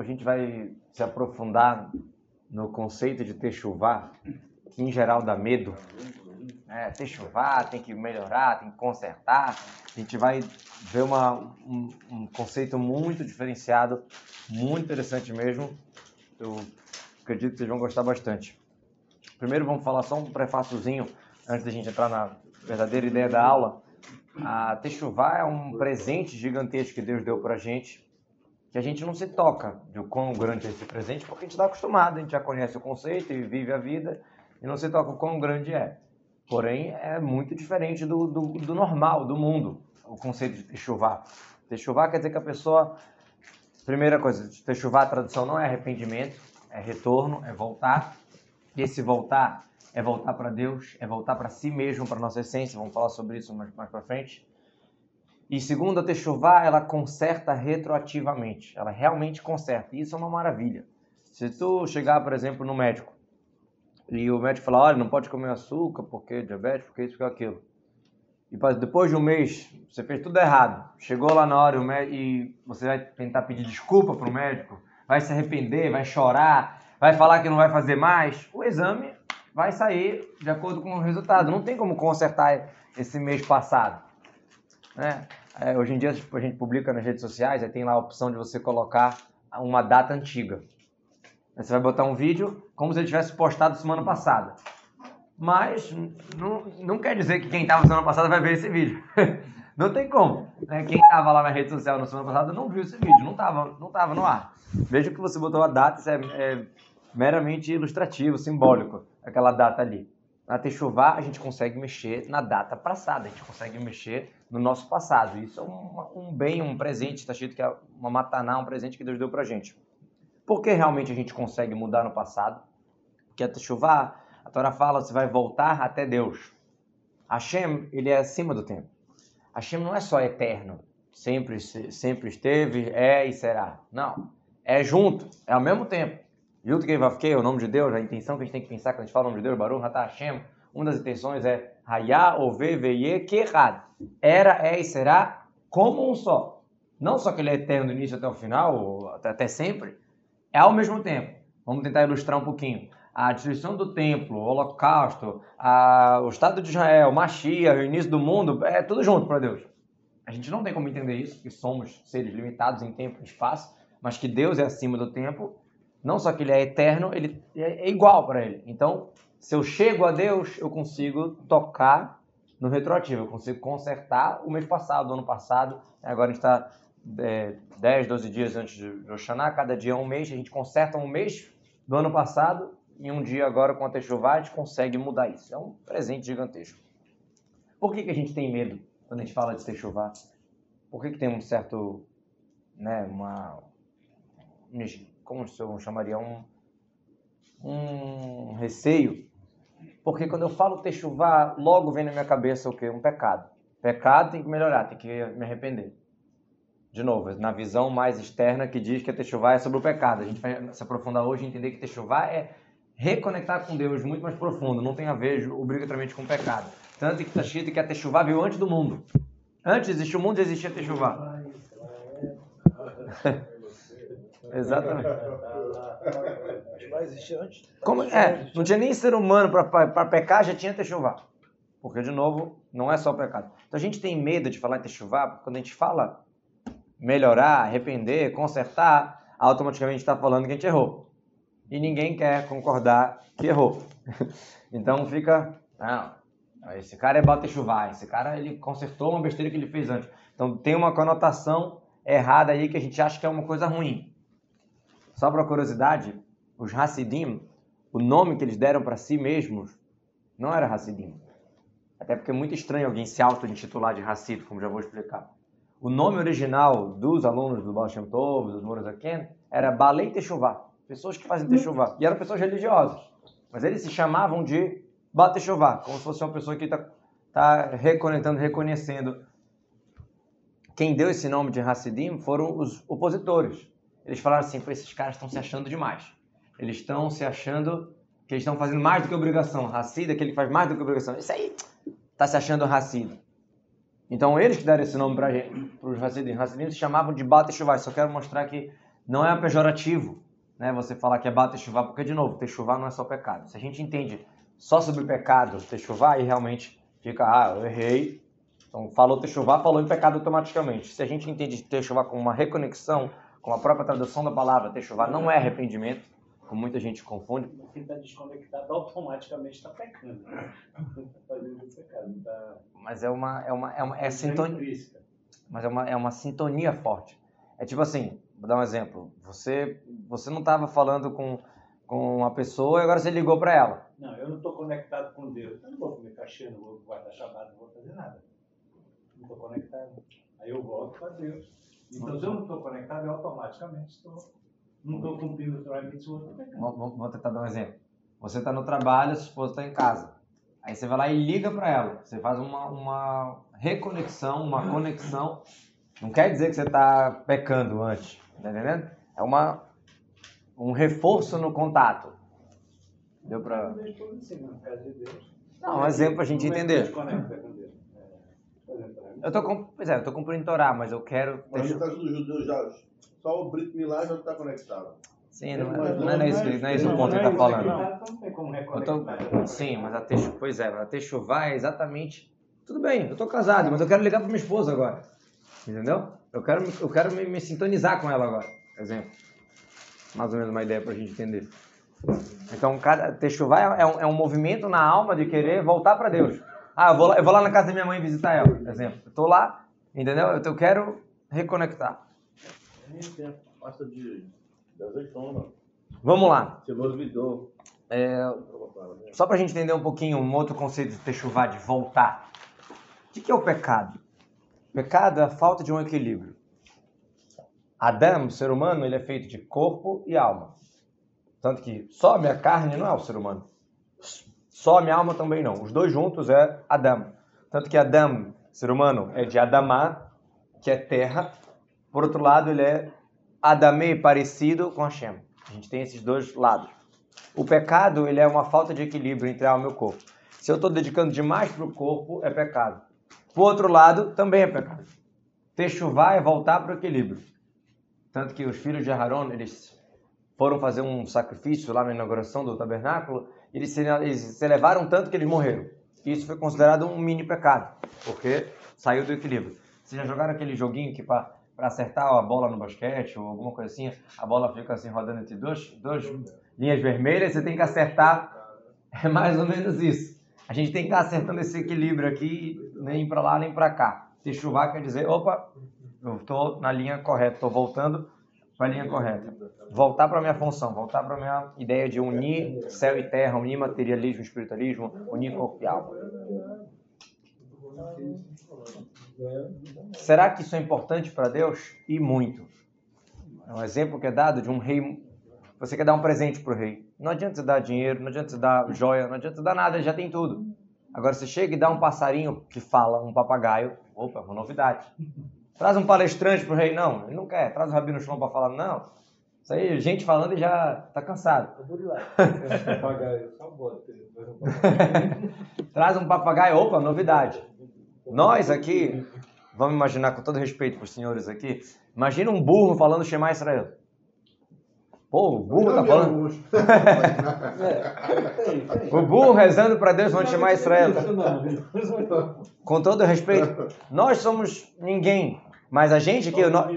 a gente vai se aprofundar no conceito de techuvá, que em geral dá medo. É, techuvá, tem que melhorar, tem que consertar. A gente vai ver uma, um, um conceito muito diferenciado, muito interessante mesmo. Eu acredito que vocês vão gostar bastante. Primeiro vamos falar só um prefáciozinho antes da gente entrar na verdadeira ideia da aula. A Techuvá é um presente gigantesco que Deus deu para a gente que a gente não se toca de quão grande é esse presente, porque a gente está acostumado, a gente já conhece o conceito e vive a vida e não se toca o quão grande é. Porém, é muito diferente do, do, do normal, do mundo, o conceito de techuvá. Techuvá quer dizer que a pessoa, primeira coisa, techuvá, a tradução não é arrependimento, é retorno, é voltar. E esse voltar é voltar para Deus, é voltar para si mesmo, para nossa essência. Vamos falar sobre isso mais, mais para frente. E segundo a Techuvá, ela conserta retroativamente. Ela realmente conserta. E isso é uma maravilha. Se tu chegar, por exemplo, no médico e o médico falar, olha, não pode comer açúcar porque diabetes, porque isso, porque aquilo. E depois de um mês, você fez tudo errado. Chegou lá na hora e você vai tentar pedir desculpa para o médico, vai se arrepender, vai chorar, vai falar que não vai fazer mais. O exame vai sair de acordo com o resultado. Não tem como consertar esse mês passado. Né? É, hoje em dia a gente publica nas redes sociais, aí tem lá a opção de você colocar uma data antiga. Você vai botar um vídeo como se ele tivesse postado semana passada. Mas não, não quer dizer que quem estava semana passada vai ver esse vídeo. não tem como. Né? Quem estava lá na rede social na semana passada não viu esse vídeo, não estava não tava no ar. Veja que você botou a data, isso é, é meramente ilustrativo, simbólico, aquela data ali. Na Techuvá, a gente consegue mexer na data passada, a gente consegue mexer no nosso passado. Isso é um, um bem, um presente, está escrito que é uma mataná, um presente que Deus deu para a gente. Por que realmente a gente consegue mudar no passado? Porque a Techuvá, a Torá fala, você vai voltar até Deus. Hashem, ele é acima do tempo. Hashem não é só eterno, sempre, sempre esteve, é e será. Não, é junto, é ao mesmo tempo. Yud Vavkei é o nome de Deus, a intenção que a gente tem que pensar quando a gente fala o nome de Deus, Baruch Ratah Hashem, uma das intenções é Hayá, Ove, Veye, Kehad. Era, é e será como um só. Não só que ele é eterno do início até o final, ou até, sempre, é ao mesmo tempo. Vamos tentar ilustrar um pouquinho. A destruição do templo, o holocausto, a, o Estado de Israel, Machia, o início do mundo, é tudo junto para Deus. A gente não tem como entender isso, porque somos seres limitados em tempo e espaço, mas que Deus é acima do tempo não só que ele é eterno, ele é igual para ele. Então, se eu chego a Deus, eu consigo tocar no retroativo, eu consigo consertar o mês passado, o ano passado. Agora a gente está é, 10, 12 dias antes de Oxaná, cada dia é um mês, a gente conserta um mês do ano passado e um dia agora com a Techuvá a gente consegue mudar isso. É um presente gigantesco. Por que, que a gente tem medo quando a gente fala de Techuvá? Por que, que tem um certo, né, uma como eu chamaria, um, um receio, porque quando eu falo techuvá, logo vem na minha cabeça o quê? Um pecado. Pecado tem que melhorar, tem que me arrepender. De novo, na visão mais externa que diz que a techuvá é sobre o pecado. A gente vai se aprofundar hoje e entender que techuvá é reconectar com Deus muito mais profundo, não tem a ver obrigatoriamente com o pecado. Tanto que está escrito que a techuvá veio antes do mundo. Antes de existir o mundo, existia a techuvá. Exatamente. Como, é, não tinha nem ser humano para pecar, já tinha techuvá. Porque, de novo, não é só pecado. Então a gente tem medo de falar em techuvá, porque quando a gente fala melhorar, arrepender, consertar, automaticamente está falando que a gente errou. E ninguém quer concordar que errou. então fica, não, esse cara é bate-chuvar, esse cara ele consertou uma besteira que ele fez antes. Então tem uma conotação errada aí que a gente acha que é uma coisa ruim. Só para curiosidade, os Hassidim, o nome que eles deram para si mesmos, não era Hassidim. Até porque é muito estranho alguém se auto-intitular de Hassid, como já vou explicar. O nome original dos alunos do Baal Shem Tov, dos Morazaken, era Balei Teshuvah, pessoas que fazem Teshuvah. E eram pessoas religiosas. Mas eles se chamavam de Baal como se fosse uma pessoa que está tá reconectando, reconhecendo. Quem deu esse nome de Hassidim foram os opositores eles falaram assim, esses caras estão se achando demais. Eles estão se achando que eles estão fazendo mais do que obrigação. Racida, é que faz mais do que obrigação. Isso aí está se achando racida. Então eles que deram esse nome para os Hassidim. Hassidim se chamavam de Bata Shuvai. Só quero mostrar que Não é pejorativo, né? Você falar que é bata chuvar, porque de novo, ter chuvar não é só pecado. Se a gente entende só sobre pecado, ter chuvar, aí realmente fica, ah, eu errei. Então falou ter chuvar, falou em pecado automaticamente. Se a gente entende ter chuvar como uma reconexão, com a própria tradução da palavra ter chuvar, não é arrependimento, como muita gente confunde. Quem está desconectado automaticamente está pecando. Está fazendo pecado. Tá... Mas é uma, é uma, é uma é sintonia. Mas é uma, é uma sintonia forte. É tipo assim, vou dar um exemplo. Você, você não estava falando com, com uma pessoa e agora você ligou para ela. Não, eu não estou conectado com Deus. Eu não vou comer cachê, não vou guardar chamado, não vou fazer nada. Não estou conectado. Aí eu volto para Deus. Então, se eu não estou conectado, eu automaticamente estou. Não estou cumprindo o trabalho que Vou, vou tentar dar um exemplo. Você está no trabalho, sua esposa está em casa. Aí você vai lá e liga para ela. Você faz uma, uma reconexão, uma conexão. Não quer dizer que você está pecando antes, tá entendendo? É uma, um reforço no contato. Deu para. Não, um exemplo para a gente entender. Eu tô, com, pois é, eu tô cumprindo Torá, mas eu quero. Mas no caso dos judeus já, só o Brit Milá já está conectado. Sim, não, é, não, é, isso, não é isso o ponto que ele está falando. Eu tô, sim, mas a techu, pois é, a techuvá é exatamente. Tudo bem, eu tô casado, mas eu quero ligar para minha esposa agora. Entendeu? Eu quero, eu quero me, me sintonizar com ela agora. Exemplo. Mais ou menos uma ideia para a gente entender. Então, cada techuvá é, é, um, é um movimento na alma de querer voltar para Deus. Ah, eu vou, lá, eu vou lá na casa da minha mãe visitar ela, exemplo. Eu tô lá, entendeu? Eu, eu quero reconectar. Pasta de, azeitona. Vamos lá. Cenoura vidou. É, só para a gente entender um pouquinho um outro conceito de techuvá, de voltar. O que é o pecado? Pecado é a falta de um equilíbrio. Adão, o ser humano, ele é feito de corpo e alma. Tanto que só a minha carne não é o ser humano. Só a minha alma também não. Os dois juntos é Adão. Tanto que Adão, ser humano, é de Adamá, que é terra. Por outro lado, ele é Adamei parecido com Hashem. A gente tem esses dois lados. O pecado, ele é uma falta de equilíbrio entre a alma e o corpo. Se eu estou dedicando demais para o corpo, é pecado. Por outro lado, também é pecado. Techuvá é voltar para o equilíbrio. Tanto que os filhos de Aharon, eles foram fazer um sacrifício lá na inauguração do tabernáculo eles se, eles se elevaram tanto que eles morreram. Isso foi considerado um mini pecado, porque saiu do equilíbrio. Vocês já jogaram aquele joguinho que para acertar a bola no basquete ou alguma coisa assim, a bola fica assim rodando entre duas, duas linhas vermelhas, você tem que acertar. É mais ou menos isso. A gente tem que estar acertando esse equilíbrio aqui, nem para lá nem para cá. Se chuvar quer dizer, opa, eu estou na linha correta, estou voltando para a linha correta. Voltar para a minha função, voltar para a minha ideia de unir céu e terra, unir materialismo e espiritualismo, unir corpo e alma. Será que isso é importante para Deus? E muito. É um exemplo que é dado de um rei. Você quer dar um presente para o rei. Não adianta você dar dinheiro, não adianta você dar joia, não adianta você dar nada, ele já tem tudo. Agora você chega e dá um passarinho que fala, um papagaio. Opa, uma novidade. Traz um palestrante para o rei. Não, ele não quer. Traz o Rabino Shalom para falar. Não. Isso aí, gente falando e já está cansado. Traz um papagaio. Opa, novidade. Nós aqui, vamos imaginar com todo respeito para os senhores aqui, imagina um burro falando Shema Israel. Pô, o burro tá falando. o burro rezando para Deus falando Shema Israel. Com todo respeito, nós somos ninguém. Mas a gente aqui. O, no...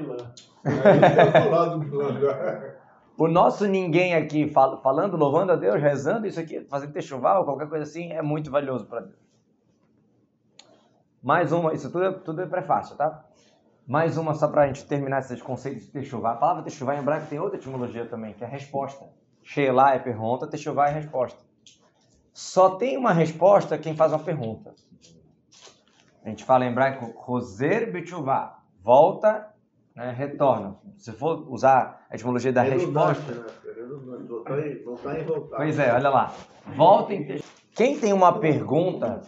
o nosso ninguém aqui fal... falando, louvando a Deus, rezando isso aqui, fazendo ou qualquer coisa assim, é muito valioso para Deus. Mais uma, isso tudo é, tudo é prefácio, tá? Mais uma só para a gente terminar esses conceitos de techuvá. A palavra techuvá em hebraico tem outra etimologia também, que é resposta. Sheila é pergunta, techuvá é resposta. Só tem uma resposta quem faz uma pergunta. A gente fala em hebraico, roser betchuvá, volta, né, retorna. Se for usar a etimologia da resposta... Né? Voltar e voltar. Pois é, olha lá. Volta em... Quem tem uma pergunta,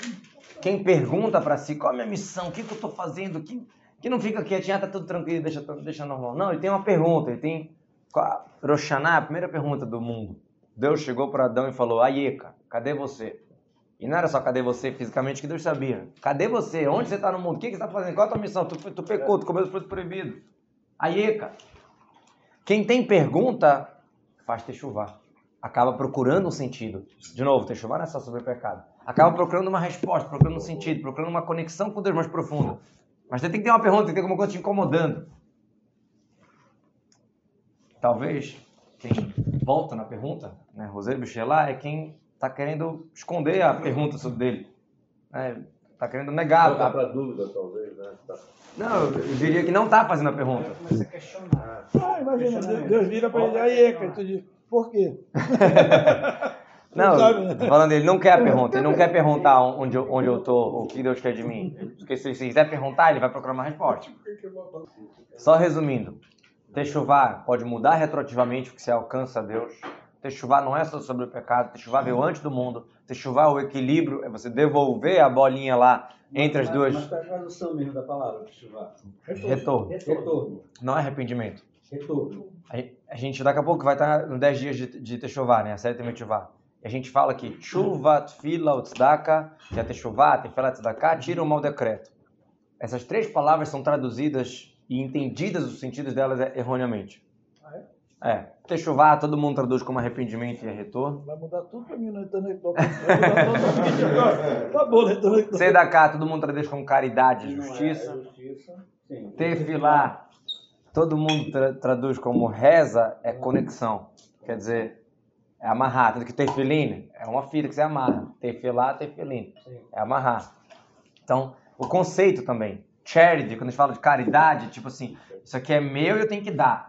quem pergunta para si, qual é a minha missão, o que, que eu estou fazendo, que que não fica quietinho, ah, tá tudo tranquilo, deixa, deixa normal. Não, ele tem uma pergunta, ele tem. Roshaná, a primeira pergunta do mundo. Deus chegou para Adão e falou: Aieca, cadê você? E não era só cadê você fisicamente que Deus sabia. Cadê você? Onde você está no mundo? O que, que você está fazendo? Qual é a tua missão? Tu, tu pecou, tu comeu o fruto proibido. Aieca. Quem tem pergunta, faz techuvá. Acaba procurando um sentido. De novo, techuvá não é só sobre pecado. Acaba procurando uma resposta, procurando um sentido, procurando uma conexão com Deus mais profunda. Mas você tem que ter uma pergunta, tem que ter alguma coisa te incomodando. Talvez quem volta na pergunta, né, Rosé Bichelá, é quem está querendo esconder a pergunta sobre dele. Está querendo negar. Dá para dúvida, talvez, né? Tá. Não, eu diria que não está fazendo a pergunta. Começa a questionar. Ah, imagina, Deus, Deus vira para ele, aí, cara, tu diz, por quê? Não, né? falando, ele não quer a pergunta, ele não quer perguntar onde eu, onde eu tô, o que Deus quer de mim. Porque se se quiser perguntar, ele vai procurar uma resposta. Só resumindo, Techuvá pode mudar retroativamente o que você alcança a Deus. Techuvá não é só sobre o pecado, Techuvá veio antes do mundo. Techuvá, o equilíbrio, é você devolver a bolinha lá entre as duas. Mas qual é a tradução mesmo da palavra, chuvar? Retorno. Retorno. Não é arrependimento. Retorno. A gente daqui a pouco vai estar nos 10 dias de, de Techuvá, né? A série Techuvá. E a gente fala que chuva, tfila, tzedaka, já techuvá, tefela, tzedaka, tira o mau decreto. Essas três palavras são traduzidas e entendidas os sentidos delas erroneamente. É. Techuvá, todo mundo traduz como arrependimento e retorno. Vai mudar tudo para mim no mudar tudo. Tá bom, né? Então, Tzedakah, todo mundo traduz como caridade e é justiça. justiça. Sim. Tefilá, todo mundo tra- traduz como reza, é conexão. Quer dizer, é amarrar. Tanto que tefilim é uma fita que você amarra. Tefilá, tefilim. Sim. É amarrar. Então, o conceito também. Charity, quando a gente fala de caridade, tipo assim, isso aqui é meu e eu tenho que dar.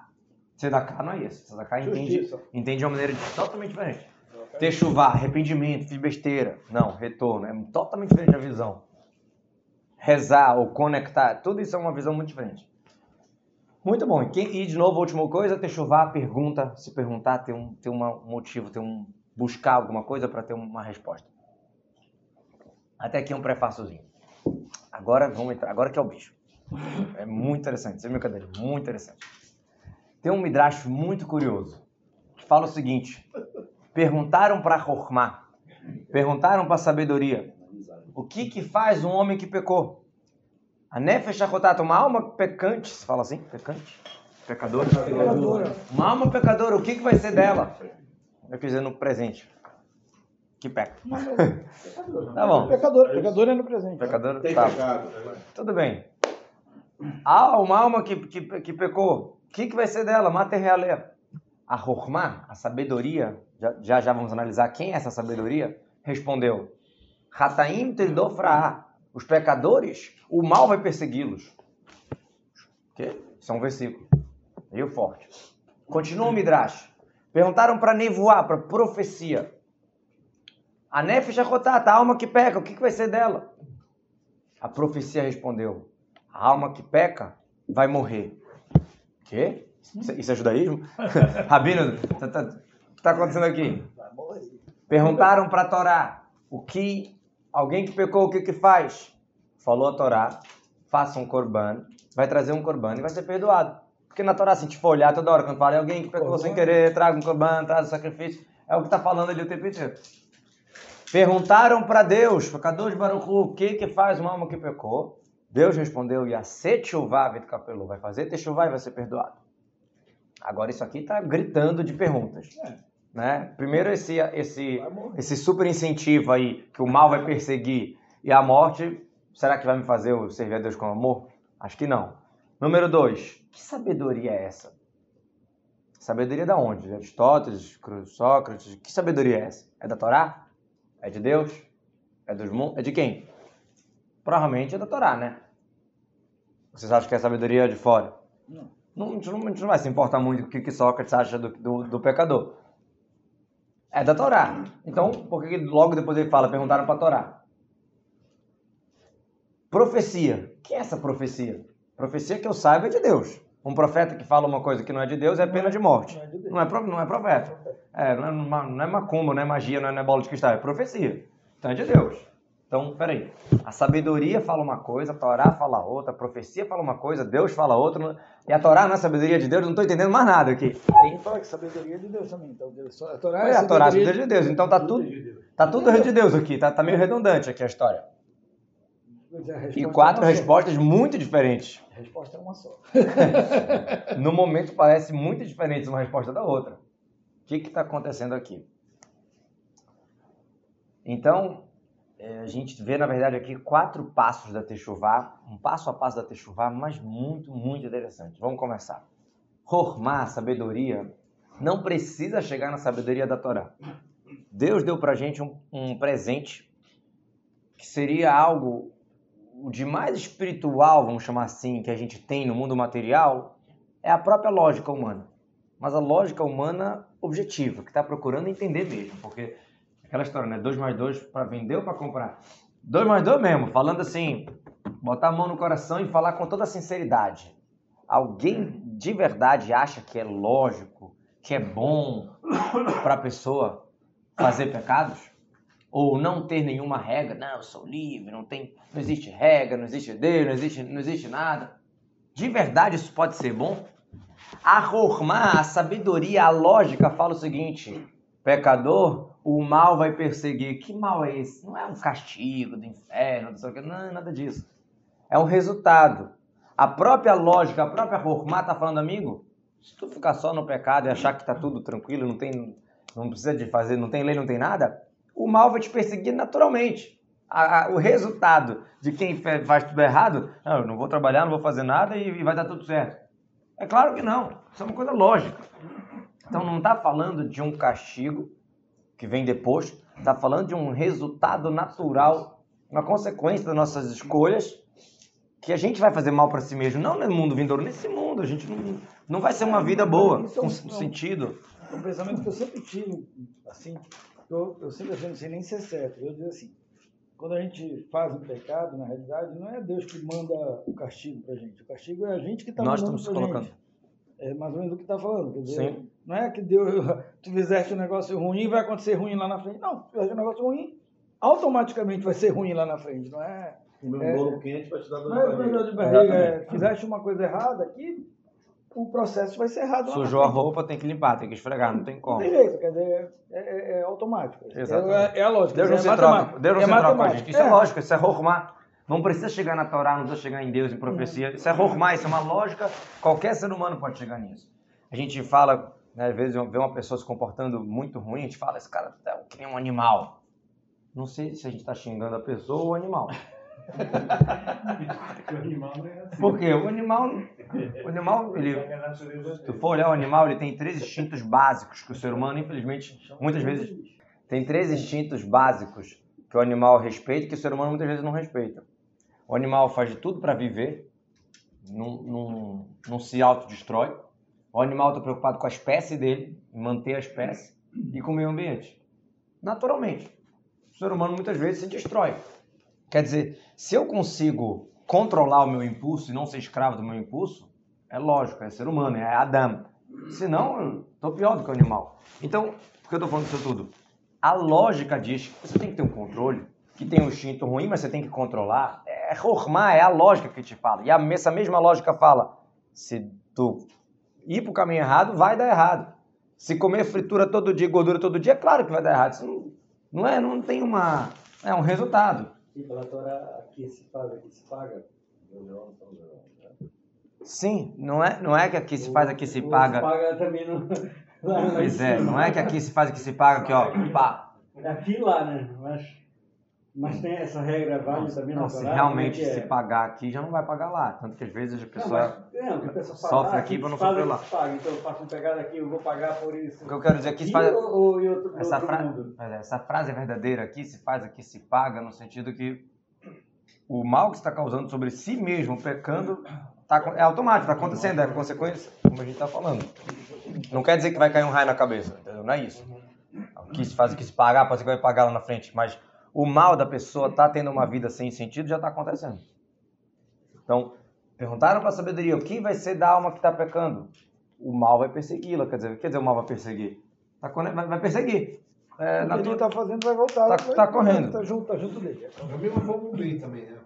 Tzedakah não é isso. Tzedakah entende, entende de uma maneira totalmente diferente. Techuvá, arrependimento, fiz besteira. Não, retorno. É totalmente diferente a visão. Rezar ou conectar, tudo isso é uma visão muito diferente. Muito bom. E, de novo, a última coisa, techuvá, pergunta, se perguntar, ter um, ter um motivo, ter um, buscar alguma coisa para ter uma resposta. Até aqui um prefáciozinho. Agora vamos entrar, agora que é o bicho. É muito interessante, sem brincadeira, muito interessante. Tem um midrash muito curioso que fala o seguinte: perguntaram para Hormá, perguntaram para sabedoria, o que que faz um homem que pecou? A nefesh achotat, uma alma pecante, se fala assim, pecante, pecadora, Pecadora. uma alma pecadora, o que que vai ser dela? Eu quis dizer no presente, que peca. Tá bom, Pecador, pecador é no presente. pecadora, Tem tá. pecado. Tudo bem. Ah, uma alma que, que, que pecou, o que, que vai ser dela? Mata e realê. A Hormá, a sabedoria, já, já já vamos analisar quem é essa sabedoria, respondeu: Hataim tridofraá. Os pecadores, o mal vai persegui-los. Ok? Isso é um versículo. Meio forte. Continua o Midrash. Perguntaram para nevoar, para profecia. A Nefesh a alma que peca, o que, que vai ser dela? A profecia respondeu: a alma que peca vai morrer. Quê? Isso, é judaísmo? Rabino, tá- tá- o que está acontecendo aqui? Perguntaram para a Torá o que alguém que pecou, o que que faz? Falou a Torá, faça um corban, vai trazer um corban e vai ser perdoado. Porque na Torá, se a gente for olhar toda hora, quando fala "É alguém que pecou sem querer, traga um corban, traz um sacrifício, é o que está falando ali o tempo inteiro. Perguntaram para Deus, de Baruchu, o que que faz uma alma que pecou? Deus respondeu, Yaset chuvá capelu, vai fazer techuvá e vai ser perdoado. Agora isso aqui está gritando de perguntas. Né? Primeiro esse, esse, esse super incentivo aí, que o mal vai perseguir e a morte, será que vai me fazer eu servir a Deus com amor? Acho que não. Número dois, que sabedoria é essa? Sabedoria da onde? De Aristóteles, Sócrates? Que sabedoria é essa? É da Torá? É de Deus? É dos? É de quem? Provavelmente é da Torá, né? Vocês acham que é sabedoria de fora? Não. a, gente não, a gente não vai se importar muito com o que, que Sócrates acha do, do, do pecador. É da Torá. Então, por que logo depois ele fala, perguntaram para a Torá? Profecia. O que é essa profecia? Profecia que eu saiba é de Deus. Um profeta que fala uma coisa que não é de Deus é pena de morte. Não é de. Não é, pro- não é profeta. É, não, é, não é macumba, não é magia, não é, não é bola de cristal, é profecia. Então é de Deus. Então, peraí. A sabedoria fala uma coisa, a Torá fala outra, a profecia fala uma coisa, Deus fala outra. E a Torá não é sabedoria de Deus, eu não estou entendendo mais nada aqui. Tem que falar que sabedoria é de Deus também. Então, a Torá É, a Torá é a sabedoria de Deus. Então tá tudo, tá tudo de Deus aqui, tá, tá meio redundante aqui a história. É, a E resposta quatro é uma só. respostas muito diferentes. A resposta é uma só. No momento parece muito diferente uma resposta da outra. O que está acontecendo aqui? Então, eh, a gente vê, na verdade, aqui quatro passos da Techuvá, um passo a passo da Techuvá, mas muito, muito interessante. Vamos começar. Hormá, sabedoria, não precisa chegar na sabedoria da Torá. Deus deu pra gente um, um presente que seria algo de mais espiritual, vamos chamar assim, que a gente tem no mundo material, é a própria lógica humana. Mas a lógica humana objetiva, que está procurando entender mesmo, porque aquela história, né? 2 mais 2 para vender ou para comprar? 2 mais 2 mesmo, falando assim, botar a mão no coração e falar com toda sinceridade. Alguém de verdade acha que é lógico, que é bom para a pessoa fazer pecados? Ou não ter nenhuma regra? Não, eu sou livre, não tem, não existe regra, não existe Deus, não existe, não existe nada. De verdade isso pode ser bom? A Hormá, a sabedoria, a lógica fala o seguinte: pecador, o mal vai perseguir. Que mal é esse? Não é um castigo do inferno, não sei o que, não é nada disso. É um resultado. A própria lógica, a própria Hormá está falando, amigo, se tu ficar só no pecado e achar que está tudo tranquilo, não tem, não precisa de fazer, não tem lei, não tem nada, o mal vai te perseguir naturalmente. A- a- o resultado de quem faz tudo errado, não, eu não vou trabalhar, não vou fazer nada e, e vai dar tudo certo. É claro que não. Isso é uma coisa lógica. Então não está falando de um castigo que vem depois, está falando de um resultado natural, uma consequência das nossas escolhas, que a gente vai fazer mal para si mesmo, não no mundo vindouro, nesse mundo. A gente não, não vai ser uma vida boa, é com um- sentido. É um pensamento que eu sempre tive, assim, eu, eu sempre achei, não sei nem se é certo. Eu digo assim, quando a gente faz um pecado, na realidade, não é Deus que manda o castigo pra gente. O castigo é a gente que está mandando colocando. gente. É mais ou menos o que está falando. Quer dizer, Sim. não é que Deus, tu fizeste um negócio ruim vai acontecer ruim lá na frente. Não, tu fizeste um negócio ruim, automaticamente vai ser ruim lá na frente. Não é, Comer um É. bolo quente vai te dar dor não é de barriga. de barriga. É, fizeste uma coisa errada aqui, o processo vai ser errado Sujou a roupa, tem que limpar, tem que esfregar, não tem Não como. tem jeito, quer dizer, é, é- é automático. Exatamente. É, é a lógica. Deus não é se troca, Deus não é se troca com a gente. Isso é, lógico, isso é Hormá. Não precisa chegar na Torá, não precisa chegar em Deus, em profecia. Isso é Hormá, isso é uma lógica. Qualquer ser humano pode chegar nisso. A gente fala, né, às vezes vê uma pessoa se comportando muito ruim, a gente fala, esse cara é que nem um animal. Não sei se a gente está xingando a pessoa ou o animal. É assim. Por quê? O animal, o animal ele, É Se tu for olhar o animal, ele tem três instintos básicos que o ser humano, infelizmente, muitas vezes tem três instintos básicos que o animal respeita que o ser humano muitas vezes não respeita. O animal faz de tudo para viver, não, não, não se autodestrói. O animal está preocupado com a espécie dele, manter a espécie e com o meio ambiente. Naturalmente. O ser humano muitas vezes se destrói. Quer dizer, se eu consigo controlar o meu impulso e não ser escravo do meu impulso, é lógico, é ser humano, é Adão. Senão, eu tô pior do que o animal. Então, por que eu tô falando isso tudo? A lógica diz que você tem que ter um controle, que tem um instinto ruim, mas você tem que controlar. É Hormá, é a lógica que te fala. E a, essa mesma lógica fala, se tu ir pro caminho errado, vai dar errado. Se comer fritura todo dia, gordura todo dia, é claro que vai dar errado. Isso não, não é, não tem uma... É um resultado. E pela Torá, aqui se faz, aqui se paga. Não. Sim, não é, não é que aqui se faz, aqui se paga. paga também não. Pois é, não é que aqui se faz, aqui se paga, aqui ó, pá. Aqui e lá, né? Mas, mas tem essa regra válida Não, também não, na se realmente como é que se é? pagar aqui, já não vai pagar lá. Tanto que às vezes a Não, pessoa... mas, é, o que a pessoa fala, sofre ah, aqui pra não se sofrer lá. se paga, então eu faço um pegada aqui, eu vou pagar por isso. O que eu quero dizer aqui se Aqui faz... ou, ou outro, Essa, fra-? Mas essa frase é verdadeira aqui, se faz, aqui se paga, no sentido que o mal que está causando sobre si mesmo, pecando, tá, é automático, está acontecendo, é consequência, como a gente está falando. Não quer dizer que vai cair um raio na cabeça, entendeu? Não é isso. Aqui se faz, aqui se pagar, pode ser que vai pagar lá na frente, mas o mal da pessoa tá tendo uma vida sem sentido já está acontecendo. Então, perguntaram para a sabedoria, o que vai ser da alma que está pecando? O mal vai persegui-la, quer dizer, quer dizer, o mal vai perseguir? Tá, vai, vai perseguir. É, O que ele tua- está fazendo vai voltar. Tá- vai- tá correndo. Tá junto, tá junto dele. Da mesma forma o bem também, né?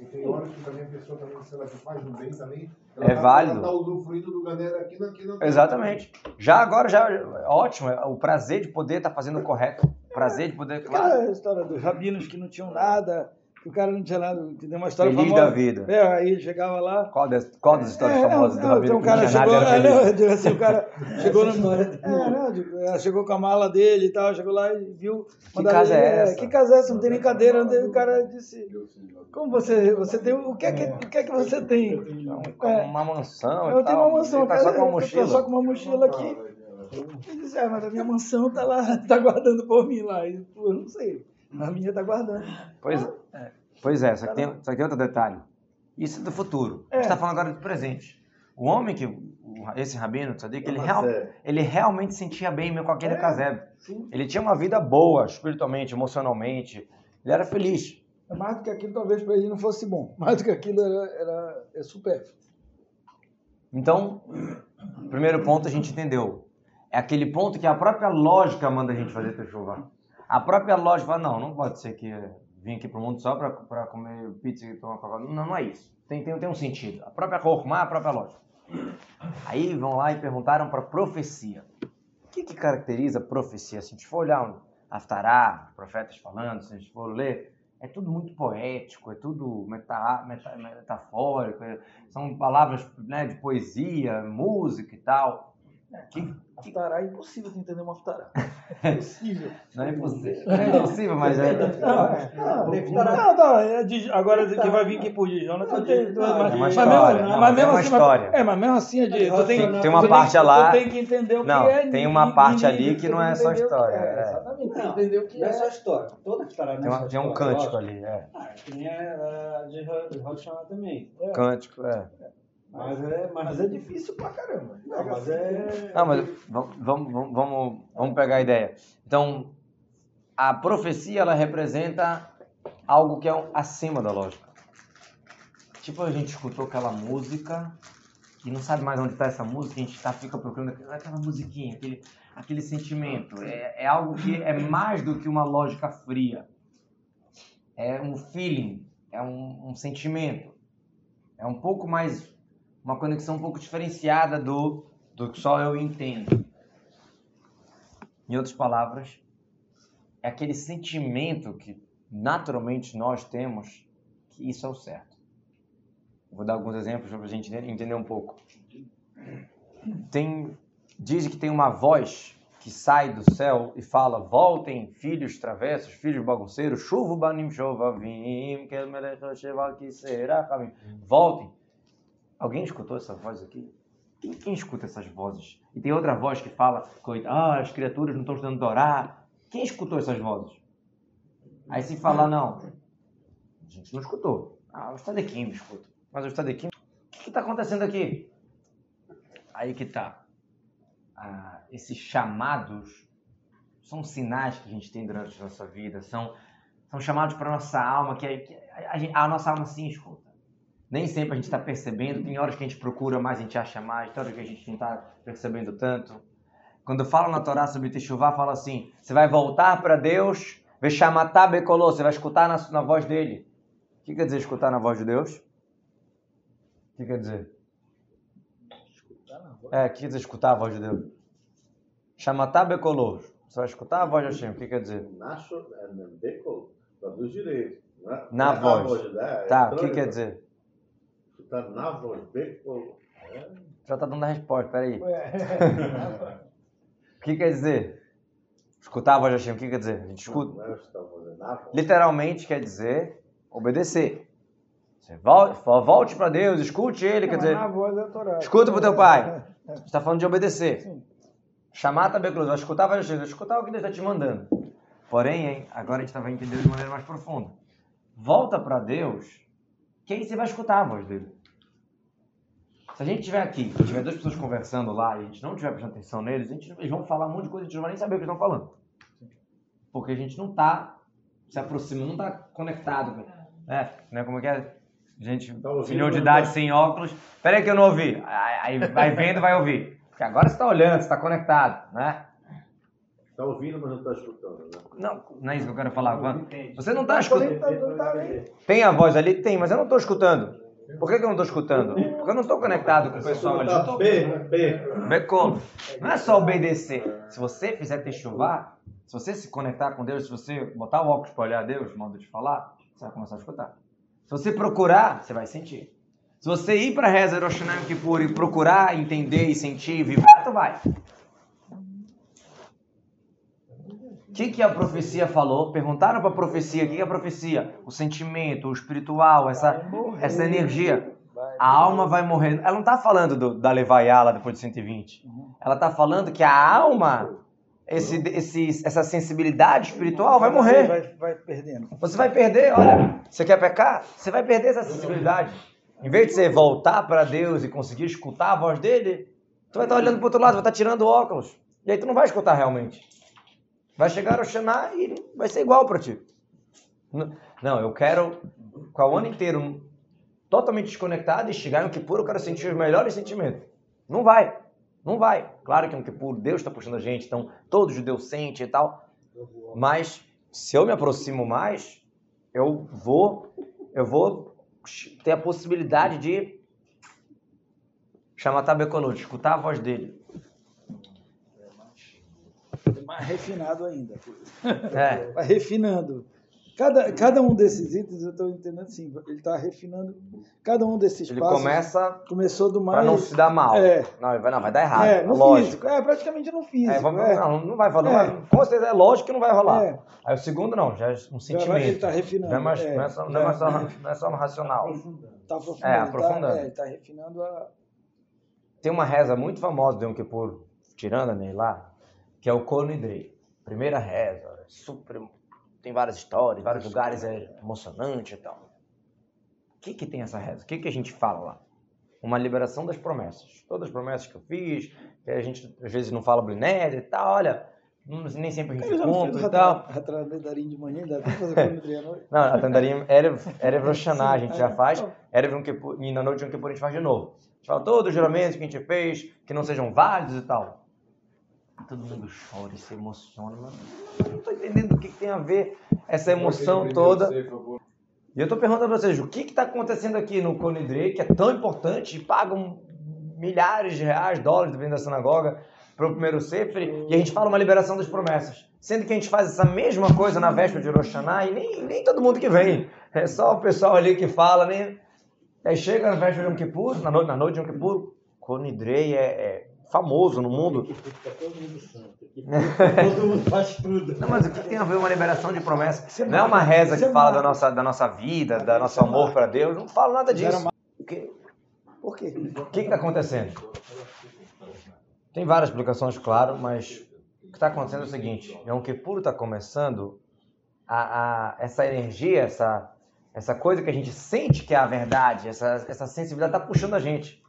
Porque tem hora que também a pessoa também, se ela faz bem também, É tá, válido. Ela tá usufruindo do galera aqui naquele. naquele- Exatamente. Já agora, já ótimo, é o prazer de poder estar fazendo o correto. O prazer de poder, claro. Aquela história dos rabinos que não tinham nada, o cara não tinha nada, tem uma história Feliz famosa. da vida. É, aí chegava lá. Qual das, qual das histórias É, famosas não, Rabino tem um que cara chegou, é, não, assim, o cara chegou no, história é, não, digo, é, chegou com a mala dele e tal, chegou lá e viu. Que casa ele, é essa? Que casa é essa? Não tem nem cadeira, não tem. O cara disse, como você, você tem, o que é que, o que, é que você tem? É, Uma mansão eu tenho uma mansão, tá cara, só com uma mochila. só com uma mochila aqui. Ele disse, é, mas a minha mansão tá lá, tá guardando por mim lá. Pô, eu não sei, a minha tá guardando. Pois é, pois é só, que tem, só que tem outro detalhe. Isso é do futuro. A gente É. está falando agora do presente. O homem que, esse rabino, Tzadik, ele, Mas real, é. ele realmente sentia bem com aquele É. casebre. Sim. Ele tinha uma vida boa, espiritualmente, emocionalmente. Ele era feliz. É Mais do que aquilo, talvez para ele não fosse bom. Mais do que aquilo era, era é supérfluo. Então, primeiro ponto a gente entendeu. É aquele ponto que a própria lógica manda a gente fazer chuva. A própria lógica fala, não, não pode ser que vim aqui pro mundo só para comer pizza e tomar Coca-Cola. Não, não é isso. Tem, tem, tem um sentido. A própria Rokhmah, a própria lógica. Aí vão lá e perguntaram para profecia. O que, que caracteriza profecia? Se a gente for olhar um Aftará, profetas falando, se a gente for ler, é tudo muito poético, é tudo meta, meta, metafórico, é- são palavras né, de poesia, música e tal. Que, que Aftará é impossível tu entender uma aftará. É impossível. não é impossível, não é impossível, mas é. Não, é. Não, não, não, é de- agora que vai vir aqui por Dijona, mas- É uma mas história, mesmo- não, mas é mesmo uma assim, história. mas- É, mas mesmo assim, é de, tu tem, Tem uma tu parte tem, lá- Tu tem que entender o Não, que é. tem uma parte ali que não é só história, É, é. Exatamente, tem que Não, entender o que não é é. só história. Toda história não Tem, é uma- só tem um cântico ali, é. Ah, que nem a de Roshana também. É. Cântico, é. Mas é, mas é difícil pra caramba. Não, mas é. Não, mas vamos, vamos, vamos- vamos, pegar a ideia. Então, a profecia, ela representa algo que é acima da lógica. Tipo, a gente escutou aquela música e não sabe mais onde está essa música, a gente tá, fica procurando aquela- aquela musiquinha, aquele, aquele sentimento. É, é algo que é mais do que uma lógica fria. É um feeling, é um, um sentimento. É um pouco mais, uma conexão um pouco diferenciada do, do que só eu entendo. Em outras palavras, é aquele sentimento que naturalmente nós temos que isso é o certo. Vou dar alguns exemplos para a gente entender um pouco. Tem, diz que tem uma voz que sai do céu e fala: Voltem, filhos travessos, filhos bagunceiros, chuva banim chovavim, que el que será. Voltem. Alguém escutou essa voz aqui? Quem, quem escuta essas vozes? E tem outra voz que fala: "Coit- Ah, as criaturas não estão estudando orar. Quem escutou essas vozes? Aí se falar, não, a gente não escutou. Ah, o Stadequim não escuta. Mas o Stadequim, o que está acontecendo aqui? Aí que tá. Ah, esses chamados são sinais que a gente tem durante a nossa vida, são, são chamados para a nossa alma, que, a- que a, a nossa alma sim escuta. Nem sempre a gente está percebendo, tem horas que a gente procura mais, a gente acha mais, tem horas que a gente não está percebendo tanto. Quando fala na Torá sobre Teshuvah, fala assim: você vai voltar para Deus, Veshamatá Bekolô, você vai escutar na, na voz dele. O que quer dizer escutar na voz de Deus? O que quer dizer? É, o que quer dizer escutar a voz de Deus? Shamatá Bekolô, você vai escutar a voz de Hashem, o que quer dizer? Nacho, é, é, Na é voz. né? Tá, o que quer dizer? Tá na voz, Beco. É, Já tá dando a resposta, peraí. É. O que quer dizer? Escutar a voz de Hashem, o que quer dizer? A gente escuta. É tá voz. Literalmente quer dizer obedecer. Você volte, volte para Deus, escute ele, quer dizer, voz Torá. escuta pro teu pai. Você está falando de obedecer. Sim. Chamar também cruz, vai escutar vai vai escutar o que Deus está te mandando. Porém, hein, agora a gente vai entender de maneira mais profunda. Volta para Deus, que aí você vai escutar a voz dele. Se a gente estiver aqui, e tiver duas pessoas conversando lá e a gente não estiver prestando atenção neles, a gente, eles vão falar um monte de coisa e a gente não vai nem saber o que eles estão falando. Porque a gente não está se aproximando, não está conectado. Né? né? Como é que é? Gente, Tá ouvindo, senhor de mas idade tá- sem óculos. Pera aí que eu não ouvi. Aí vai vendo, vai ouvir. Porque agora você está olhando, você está conectado, né? Tá ouvindo, mas não tá escutando, né? Não, não é isso que eu quero falar. Van. Entende? Você não está escutando. Tá- tá- tá. Tem a voz ali? Tem, mas eu não estou escutando. Por que, que eu não estou escutando? Porque eu não estou conectado com o pessoal ali. Eu Tá tô- P, P. Becolo. Não é só obedecer. Se você fizer techuvá, se você se conectar com Deus, se você botar o óculos para olhar Deus, modo de falar, Você vai começar a escutar. Se você procurar, você vai sentir. Se você ir para a reza Rosh Kippur e procurar entender e sentir e vibrar, tu vai. O que, que a profecia falou? Perguntaram para a profecia, o que, que é a profecia? O sentimento, o espiritual, essa, morrer. essa energia. A alma vai morrer. Ela não está falando do, da Levaiala depois de 120. Uhum. Ela está falando que a alma, esse, esse, essa sensibilidade espiritual vai morrer. Vai, vai perdendo. Você vai perder, olha, você quer pecar? Você vai perder essa sensibilidade. Em vez de você voltar para Deus e conseguir escutar a voz dele, tu vai estar olhando para o outro lado, vai estar tirando o óculos. E aí tu não vai escutar realmente. Vai chegar o Xaná e vai ser igual para ti. Não, eu quero ficar o ano inteiro totalmente desconectado e chegar no Kippur eu quero sentir os melhores sentimentos. Não vai. Não vai. Claro que no Kippur Deus está puxando a gente, então todo judeu sente e tal. Mas se eu me aproximo mais, eu vou, eu vou ter a possibilidade de chamar Tabekolot, escutar a voz dele. Mais refinado ainda. É, Vai refinando. Cada, cada um desses itens, eu estou entendendo assim, ele está refinando cada um desses ele passos. começa Começou do para mais... não se dar mal. É. Não, ele vai, não, vai dar errado. É, no lógico. físico. É, praticamente no físico. É, vamos, é. Não, não vai rolar. É. não Com certeza é lógico que não vai rolar. É. Aí o segundo não, já é um Já vai, sentimento. ele está refinando. Não é, mais, é, não, é só, não, já- é só, não é só um racional. Tá aprofundando. É, aprofundando. Tá, é, ele tá refinando a... Tem uma reza muito famosa do Yom Kippur, tirando a Ney lá, que é o Kono Idrei. Primeira reza, é super, tem várias histórias, vários lugares, é emocionante e tal. O que que tem essa reza? O que que a gente fala lá? Uma liberação das promessas. Todas as promessas que eu fiz, que a gente às vezes não fala blinésia e tal, olha, nem sempre a gente fiz e tal. Ratranedarim de manhã, tem que fazer à noite. Não, a Tandarim, Erev, Erev Rosh Hashanah a gente já É. faz, Erev Yom Kippur, e na noite Yom Kippur a gente faz de novo. A gente fala todos os juramentos que a gente fez, que não sejam válidos e tal. Todo mundo chora e se emociona, mas eu não tô entendendo o que, que tem a ver essa emoção toda. E eu tô perguntando pra vocês, o que que tá acontecendo aqui no Conidre, que é tão importante, e pagam milhares de reais, dólares, dependendo da sinagoga, para o primeiro Sefer, e a gente fala uma liberação das promessas. Sendo que a gente faz essa mesma coisa na véspera de Rosh Hashanah, e nem, nem todo mundo que vem. É só o pessoal ali que fala, né? Aí chega na véspera de Yom Kippur, na noite, na noite de Yom Kippur, é, é famoso no mundo. Todo mundo santo. Aqui todo mundo faz tudo. Não, mas o que tem a ver uma liberação de promessa? É Não é uma reza que é fala da nossa, da nossa vida, da nosso é amor para Deus. Não fala nada disso. O que Por quê? o que está acontecendo? Tem várias explicações, claro, mas o que está acontecendo é o seguinte: Yom Kippur está começando, a, a- essa energia, essa, essa coisa que a gente sente que é a verdade, essa, essa sensibilidade está puxando a gente.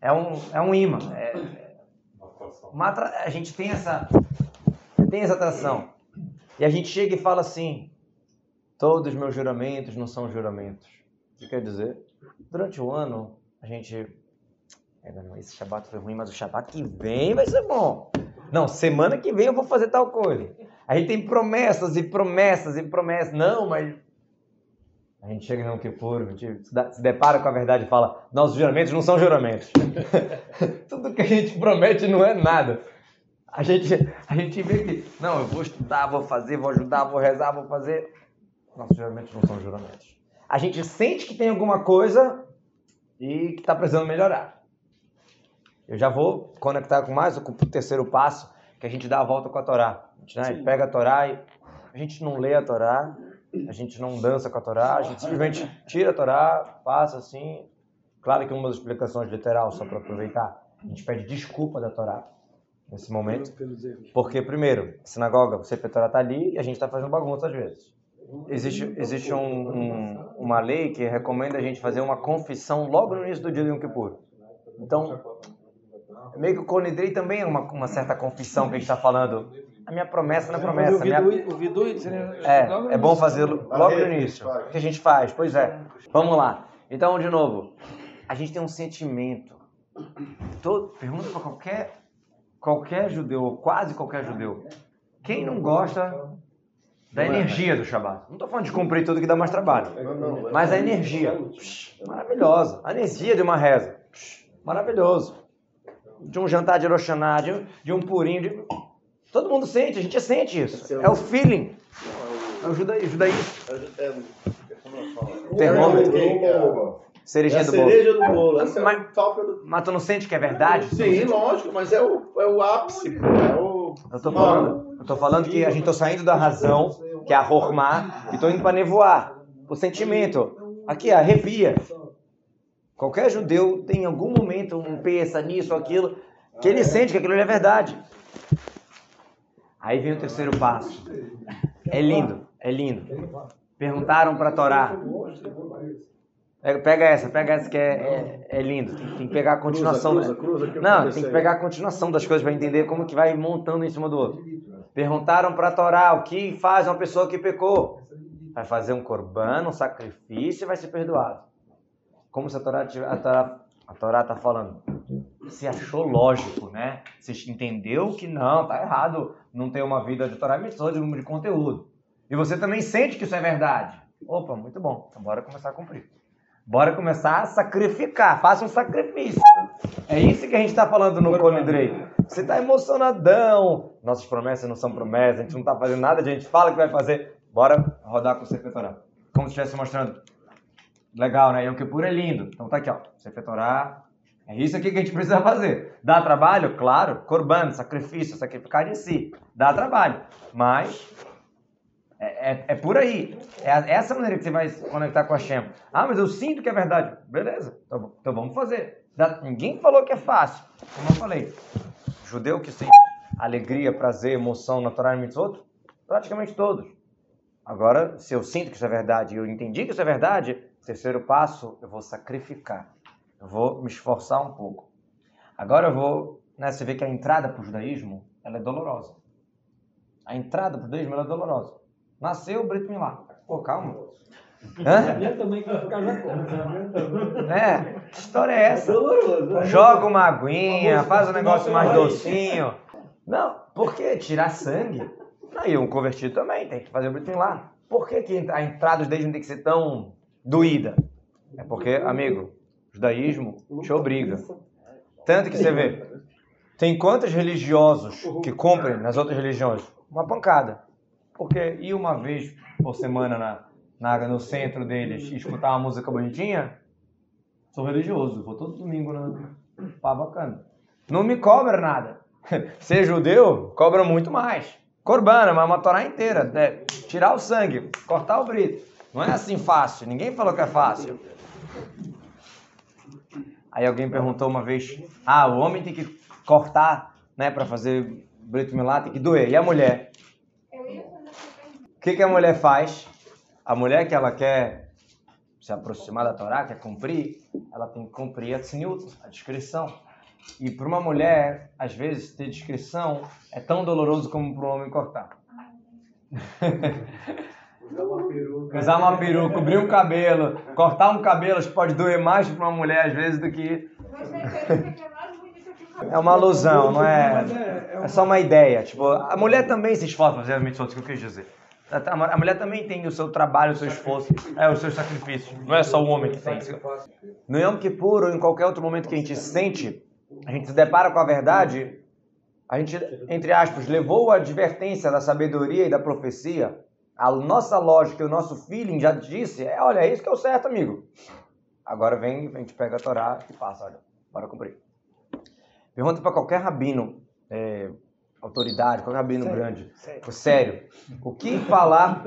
É um, é um imã. É, a gente tem essa, tem essa atração. E a gente chega e fala assim: todos os meus juramentos não são juramentos. O que quer dizer? Durante o ano, a gente. É, esse Shabat foi ruim, mas o Shabat que vem vai ser bom. Não, semana que vem eu vou fazer tal coisa. A gente tem promessas e promessas e promessas. Não, mas. A gente chega no Kippur, a gente se depara com a verdade e fala: nossos juramentos não são juramentos. Tudo que a gente promete não é nada. A gente, a gente vê que, não, eu vou estudar, vou fazer, vou ajudar, vou rezar, vou fazer. Nossos juramentos não são juramentos. A gente sente que tem alguma coisa e que está precisando melhorar. Eu já vou conectar com mais com o terceiro passo, que a gente dá a volta com a Torá. A gente, né, Sim. pega a Torá e a gente não lê a Torá, a gente não dança com a Torá, a gente simplesmente tira a Torá, passa assim. Claro que uma das explicações literal, só para aproveitar, a gente pede desculpa da Torá nesse momento. Porque, primeiro, a sinagoga, o Sefer Torah está ali e a gente está fazendo bagunça às vezes. Existe, existe um- um- uma lei que recomenda a gente fazer uma confissão logo no início do dia do Yom Kippur. Então, meio que o Conidrei também é uma, uma certa confissão que a gente está falando. A minha promessa não é promessa. minha- o logo é, é bom fazer logo no início. O que a gente faz? Pois é. Vamos lá. Então, de novo, a gente tem um sentimento. Todo, pergunta para qualquer, qualquer judeu, ou quase qualquer judeu. Quem não gosta da energia do Shabat? Não estou falando de cumprir tudo que dá mais trabalho. Mas a energia, psh, maravilhosa. A energia de uma reza, psh, maravilhoso. De um jantar de Rosh Hashanah, de, um- de um purinho, de... todo mundo sente, a gente sente isso. É o feeling, é o juda- judaísmo. É, Termômetro. Ninguém, cara. É Cerejinha a do bolo. cereja do bolo. Essa é Mas- falta do... Mas tu não sente que é verdade? Sim, lógico, mas é o, é o ápice, pô. É o... Eu tô falando, eu tô falando que a gente tá saindo da razão, que é a Hormá, e tô indo para nevoar. O sentimento. Aqui, arrepia. Qualquer judeu tem em algum momento um pensa nisso ou aquilo, que ele sente que aquilo é verdade. Aí vem o terceiro passo. É lindo, é lindo. Perguntaram para Torá. Pega- Pega essa, pega essa que é, é, é lindo. Tem, tem que pegar a continuação. Cruza, né? cruza, cruza, Não, tem que pegar a continuação das coisas para entender como que vai montando em cima do outro. Perguntaram para Torá o que faz uma pessoa que pecou. Vai fazer um corban, um sacrifício e vai ser perdoado. Como se a Torá a Torá a Torá está falando. Se achou lógico, né? Você entendeu que não, tá errado não ter uma vida de Torá Mitzvot de número de conteúdo. E você também sente que isso é verdade. Opa, muito bom. Então bora começar a cumprir. Bora começar a sacrificar. Faça um sacrifício. É isso que a gente está falando no Colidrei. Você está emocionadão. Nossas promessas não são promessas. A gente não está fazendo nada. A gente fala que vai fazer. Bora rodar com o Torah. Como se estivesse mostrando. Legal, né? Yom Kippur é lindo. Então tá aqui, ó. Sefer Torah. É isso aqui que a gente precisa fazer. Dá trabalho? Claro. Corban, sacrifício, sacrificar de si. Dá trabalho. Mas é, é, é por aí. É a- essa maneira que você vai se conectar com a Shem. Ah, mas eu sinto que é verdade. Beleza. Então, então vamos fazer. Dá- ninguém falou que é fácil. Como eu falei. Judeu que sente alegria, prazer, emoção na Torá e Mitzvot, praticamente todos. Agora, se eu sinto que isso é verdade e eu entendi que isso é verdade, terceiro passo, eu vou sacrificar. Eu vou me esforçar um pouco. Agora eu vou, né, você vê que a entrada para o judaísmo, ela é dolorosa. A entrada para o judaísmo, ela é dolorosa. Nasceu o Brit Milá. Pô, calma. Hã? Minha também quer ficar já. É, que história é essa? Doloroso. Joga uma aguinha, faz um negócio mais docinho. Não, por que tirar sangue? Aí um convertido também tem que fazer o Brit lá. Por que, que a entrada dos judaísmo tem que ser tão doída? É porque, amigo, o judaísmo te obriga. Tanto que você vê, tem quantos religiosos que cumprem nas outras religiões? Uma pancada. Porque ir uma vez por semana na, na, no centro deles e escutar uma música bonitinha, sou religioso, vou todo domingo no pá bacana. Não me cobra nada. Ser judeu cobra muito mais. Corbana, mas uma torá inteira. é, tirar o sangue, cortar o brito. Não é assim fácil. Ninguém falou que é fácil. Aí alguém perguntou uma vez: Ah, o homem tem que cortar, né, para fazer brito milá, tem que doer. E a mulher? O que, que a mulher faz? A mulher que ela quer se aproximar da Torá, quer cumprir, ela tem que cumprir a tzniut, a discrição. E para uma mulher, às vezes, ter discrição é tão doloroso como para um homem cortar. Usar uma peruca. Usar uma peruca, cobrir um cabelo, cortar um cabelo, acho que pode doer mais para uma mulher, às vezes, do que. É uma alusão, não é? É só uma ideia. Tipo, a mulher também se esforça para fazer as mitzvot, isso que eu quis dizer. A a mulher também tem o seu trabalho, o seu esforço, é, os seus sacrifícios. Não é só o homem que tem. No Yom Kippur ou em qualquer outro momento que a gente sente, a gente se depara com a verdade, a gente, entre aspas, levou a advertência da sabedoria e da profecia, a nossa lógica o nosso feeling já disse, é, olha, é isso que é o certo, amigo. Agora vem, a gente pega a Torá e passa, olha, bora cumprir. Pergunta para qualquer rabino, é, autoridade, qualquer rabino grande, sério, o que falar,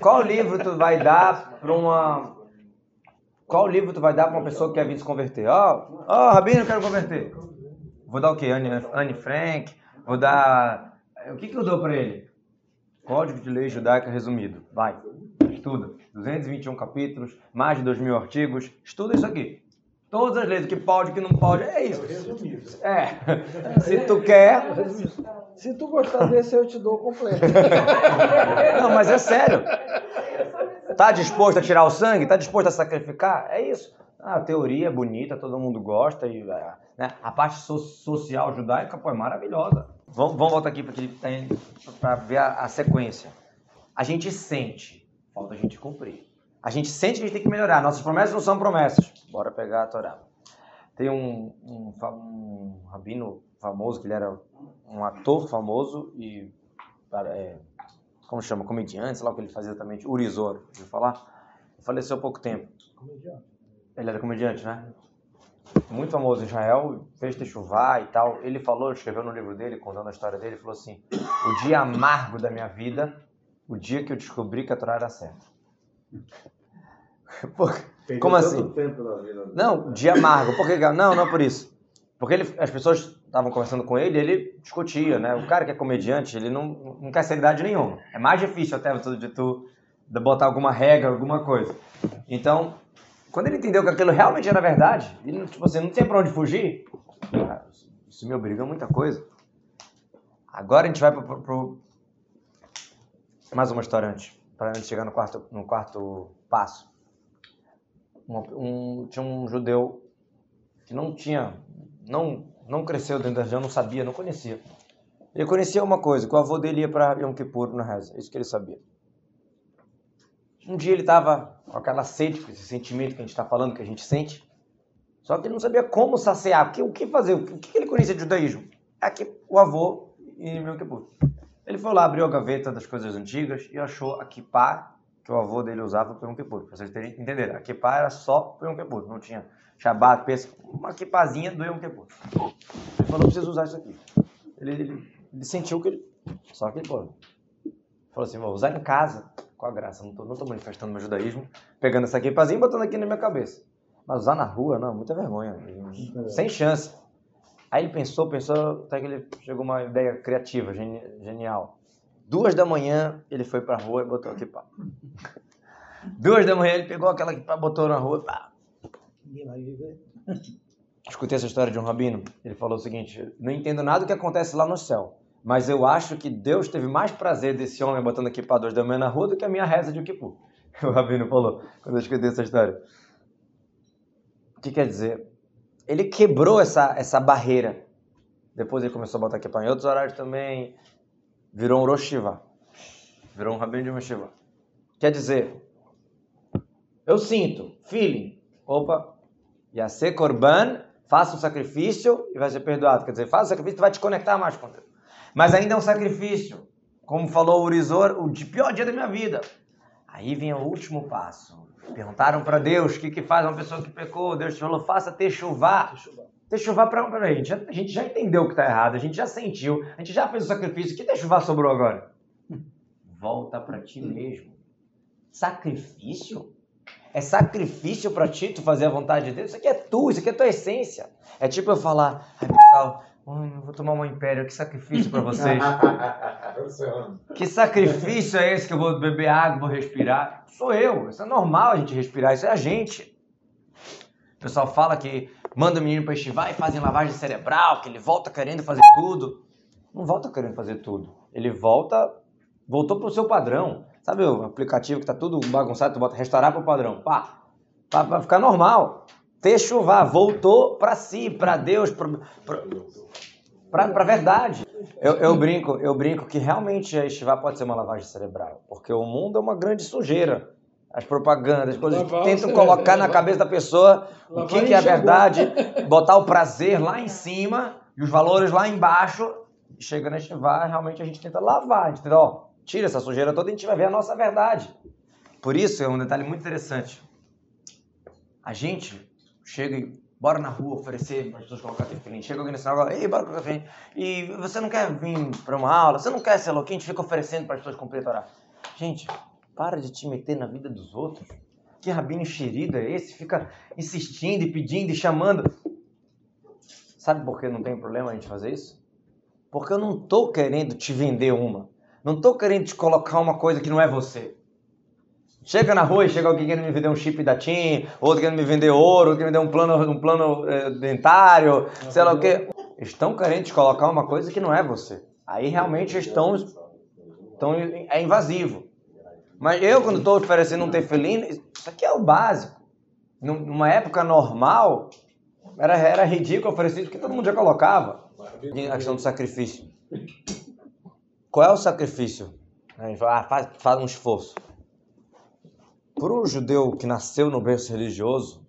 qual livro tu vai dar para uma qual livro tu vai dar para uma pessoa que quer vir se converter? Ó, ó, Rabino, eu quero converter. Vou dar o quê? Anne, Anne Frank? Vou dar. O que, que eu dou para ele? Código de Lei Judaica Resumido. Vai, estuda. 221 capítulos, mais de 2 mil artigos. Estuda isso aqui. Todas as leis, o que pode, o que não pode, é isso. É. Se tu quer. Se tu gostar desse, eu te dou o completo. Não, mas é sério. Tá disposto a tirar o sangue? Tá disposto a sacrificar? É isso. Ah, a teoria é bonita, todo mundo gosta. E, é, né? A parte so- social judaica pô, é maravilhosa. Vamos, vamos voltar aqui para ver a, a sequência. A gente sente, falta a gente cumprir. A gente sente que a gente tem que melhorar. Nossas promessas não são promessas. Bora pegar a Torá. Tem um, um, um rabino famoso, que ele era um ator famoso e é, como chama, comediante, sei lá o que ele fazia exatamente, Urizor, ouviu falar? faleceu há pouco tempo. Comediante. Ele era comediante, né? Muito famoso em Israel, fez Techuvá e tal. Ele falou, escreveu no livro dele, contando a história dele, falou assim: O dia amargo da minha vida, o dia que eu descobri que a Torá era certa. Como assim? Não, dia amargo. Por que? Não, não por isso. Porque ele, as pessoas estavam conversando com ele, ele discutia, né? O cara que é comediante, ele não, não quer seriedade nenhuma. É mais difícil até de tu de botar alguma regra, alguma coisa. Então, quando ele entendeu que aquilo realmente era verdade, ele tipo assim, não tinha pra onde fugir. ah, Isso me obriga a muita coisa. Agora a gente vai pro, pro- mais uma história antes, para de chegar no quarto, no quarto passo um, um- tinha um judeu que não tinha, não, não cresceu dentro da religião, não sabia, não conhecia. Ele conhecia uma coisa, que o avô dele ia para Yom Kippur na reza, isso que ele sabia. Um dia ele estava com aquela sede, com esse sentimento que a gente está falando, que a gente sente, só que ele não sabia como saciar, o que fazer, o que ele conhecia de judaísmo? É que o avô em Yom Kippur. Ele foi lá, abriu a gaveta das coisas antigas e achou a kippah que o avô dele usava para Yom Kippur. Pra vocês terem entenderem, a kippah era só para Yom Kippur, não tinha Shabbat, Pesach, uma kippazinha do Yom Kippur. Ele falou, preciso usar isso aqui. Ele, ele, ele sentiu que ele... Só que ele falou assim, vou usar em casa, com a graça, não tô, não tô manifestando meu judaísmo, pegando essa kippazinha e botando aqui na minha cabeça. Mas usar na rua, não, muita vergonha. Sem chance. Aí ele pensou, pensou, até que ele chegou a uma ideia criativa, geni- genial. Duas da manhã, ele foi pra rua e botou a kippah. Duas da manhã, ele pegou aquela kippah, botou na rua e pá. Ninguém vai viver. Escutei essa história de um rabino. Ele falou o seguinte: não entendo nada do que acontece lá no céu, mas eu acho que Deus teve mais prazer desse homem botando duas da manhã na rua do que a minha reza de Kippur. O rabino falou quando eu escutei essa história. O que quer dizer? Ele quebrou essa, essa barreira. Depois ele começou a botar para em outros horários também. Virou um Rosh Shiva. Virou um rabino de uma Shiva. Quer dizer, eu sinto, feeling. Opa, Yasser Korban, faça um sacrifício e vai ser perdoado. Quer dizer, faça o sacrifício e vai te conectar mais com Deus. Mas ainda é um sacrifício. Como falou o Urizor, o pior dia da minha vida. Aí vem o último passo. Perguntaram para Deus o que, que faz uma pessoa que pecou. Deus falou, faça techuvá. Techuvá para a gente. A gente já entendeu que está errado, a gente já sentiu, a gente já fez o sacrifício. Que techuvá sobrou agora? Volta para ti mesmo. Sacrifício? É sacrifício para ti tu fazer a vontade de Deus? Isso aqui é tu, isso aqui é tua essência. É tipo eu falar, ai pessoal, ai, vou tomar um império, que sacrifício para vocês. Que sacrifício é esse que eu vou beber água, vou respirar? Sou eu. Isso é normal a gente respirar, isso é a gente. O pessoal fala que manda o menino para estivar e fazem lavagem cerebral, que ele volta querendo fazer tudo. Não volta querendo fazer tudo. Ele volta, voltou pro seu padrão. Sabe o aplicativo que tá tudo bagunçado, tu bota restaurar pro padrão. Pá, pra, pra ficar normal. Techuvá, voltou para si, para Deus, para para verdade. Eu, eu brinco, eu brinco que realmente a estivá pode ser uma lavagem cerebral, porque o mundo é uma grande sujeira. As propagandas, as coisas que Lavar tentam colocar na cabeça da pessoa o que, que é a verdade, botar o prazer lá em cima e os valores lá embaixo. E chega na estivá, realmente a gente tenta lavar, a gente tenta, ó, tira essa sujeira toda e a gente vai ver a nossa verdade. Por isso, é um detalhe muito interessante. A gente chega e bora na rua oferecer para as pessoas colocar tefilim. Chega alguém na sinagoga, ei, bora colocar tefilim. E você não quer vir para uma aula? Você não quer ser louquinho? A gente fica oferecendo para as pessoas cumprir a Torá. Gente, para de te meter na vida dos outros. Que rabino enxerido é esse? Fica insistindo e pedindo e chamando. Sabe por que não tem problema a gente fazer isso? Porque eu não tô querendo te vender uma. Não tô querendo te colocar uma coisa que não é você. Chega na rua e chega alguém querendo me vender um chip da TIM, outro querendo me vender ouro, outro querendo me vender um plano, um plano eh, dentário, sei lá o quê. Estão querendo colocar uma coisa que não é você. Aí realmente estão, estão é invasivo. Mas eu, quando estou oferecendo um tefelino, isso aqui é o básico. Num- Numa época normal, era, era ridículo oferecer isso, porque todo mundo já colocava. A questão do sacrifício. Qual é o sacrifício? A gente fala, ah, faz, faz um esforço. Para o judeu que nasceu no berço religioso,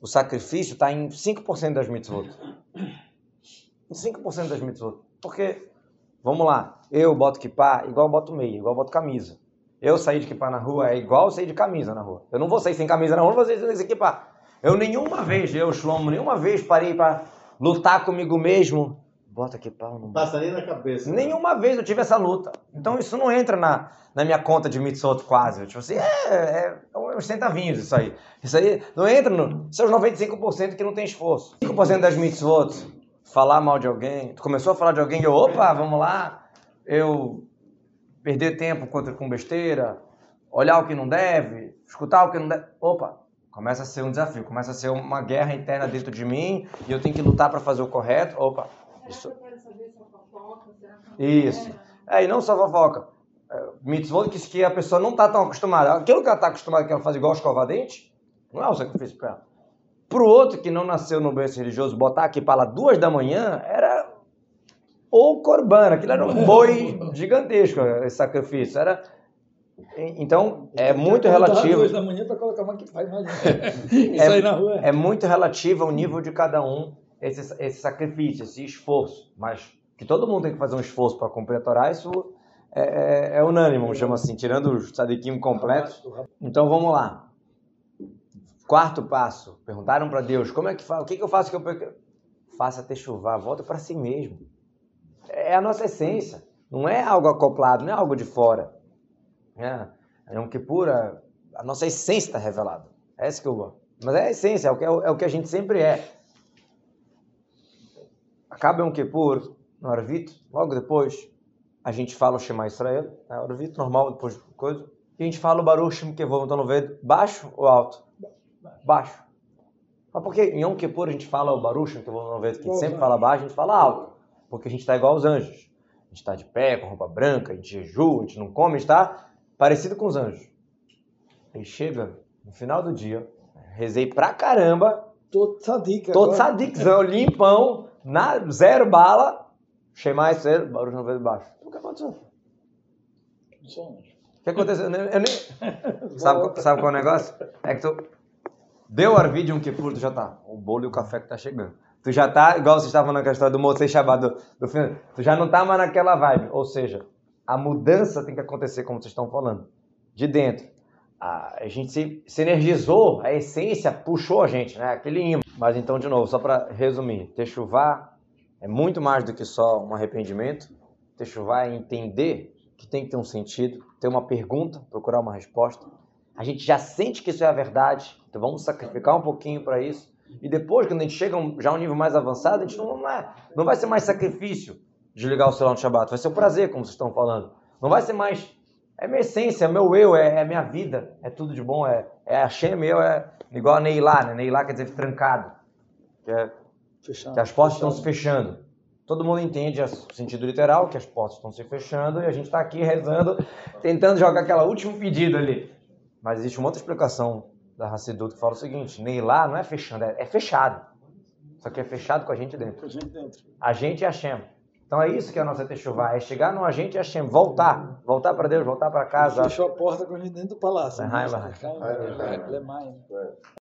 o sacrifício está em 5% das mitzvot. Em 5% das mitzvot. Porque, vamos lá, eu boto kippah igual boto meia, igual boto camisa. Eu sair de equipar na rua é igual sair de camisa na rua. Eu não vou sair sem camisa na rua, não vou sair sem se equipar. Eu nenhuma vez, eu, Shlomo, nenhuma vez parei para lutar comigo mesmo. Bota aqui pau, não Passa nem na cabeça. Nenhuma vez eu tive essa luta. Então isso não entra na, na minha conta de mitzvot quase. Tipo assim, é, é, é uns centavinhos isso aí. Isso aí não entra no. São os 95% que não tem esforço. 5% das mitzvot, falar mal de alguém. Tu começou a falar de alguém e eu, opa, vamos lá. Eu perder tempo contra com besteira, olhar o que não deve, escutar o que não deve. Opa, começa a ser um desafio, começa a ser uma guerra interna dentro de mim e eu tenho que lutar para fazer o correto. Opa, isso. Será que eu quero saber se é não Isso. É, e não só fofoca. É, Mitzvot que, que a pessoa não está tão acostumada. Aquilo que ela está acostumada que ela faz igual escovar dente, não é o sacrifício para ela. Para o outro que não nasceu no berço religioso, botar aqui para lá duas da manhã, era ou corbana, aquilo era um boi gigantesco, esse sacrifício. Era... Então, é muito relativo. Duas da manhã para colocar uma que faz mais. Isso aí na rua. É muito relativo ao nível de cada um esse, esse sacrifício, esse esforço. Mas que todo mundo tem que fazer um esforço para cumprir a Torá, isso é, é, é assim, tirando os sadiquim completos. Então vamos lá. Quarto passo. Perguntaram para Deus, como é que faz? O que, que eu faço que eu faça ter chuvar? Volta para si mesmo. É a nossa essência. Não é algo acoplado, não é algo de fora. É, é um que pura. A nossa essência está revelada. É isso que eu gosto. Mas é a essência, é o que, é o que a gente sempre é. Acaba um Kippur, no Arvit, logo depois a gente fala o Shema Israel, né? Arvit normal, depois de coisa, e a gente fala o Baruch Shem Kevon, então no veio baixo ou alto? Baixo. Mas por que em Yom Kippur a gente fala o Baruch Shem Kevon no veio, que a gente sempre fala baixo, a gente fala alto? Porque a gente está igual aos anjos. A gente está de pé, com roupa branca, a gente jejua, a gente não come, a gente está parecido com os anjos. Aí chega no final do dia, rezei pra caramba, Tô sadica. Agora. sadicão, limpão, na, zero bala. Shema Israel, barulho não veio de baixo. O que aconteceu? O que aconteceu? Eu nem- eu nem- sabe, sabe qual é o negócio? É que tu deu o arvi de um Kippur, tu já tá. O bolo e o café que tá chegando. Tu já tá, igual vocês estavam naquela história do Moçei Shabbat, do, do filme, tu já não tá mais naquela vibe. Ou seja, a mudança tem que acontecer, como vocês estão falando, de dentro. A, a gente se, se energizou, a essência puxou a gente, né? Aquele imã. Mas então, de novo, só para resumir, techuvá é muito mais do que só um arrependimento. Techuvá é entender que tem que ter um sentido, ter uma pergunta, procurar uma resposta. A gente já sente que isso é a verdade, então vamos sacrificar um pouquinho para isso. E depois, quando a gente chega já a um nível mais avançado, a gente não, é, não vai ser mais sacrifício desligar o celular no Shabbat, vai ser um prazer, como vocês estão falando. Não vai ser mais. É minha essência, é meu eu, é, é minha vida, é tudo de bom, é, é Hashem, eu, é igual a Neilá, né? Neilá quer dizer trancado, que, é, Fechado. que as portas estão se fechando. Todo mundo entende o sentido literal, que as portas estão se fechando e a gente está aqui rezando, tentando jogar aquela último pedido ali. Mas existe uma outra explicação da Hassidut que fala o seguinte: Neilá não é fechando, é, é fechado. Só que é fechado com a gente dentro. Com a gente dentro. A gente é Hashem. Então é isso que é a nossa Techuvá, é chegar no agente Hashem, voltar, voltar para Deus, voltar para casa. Fechou a porta com a gente dentro do palácio. Lemai, né?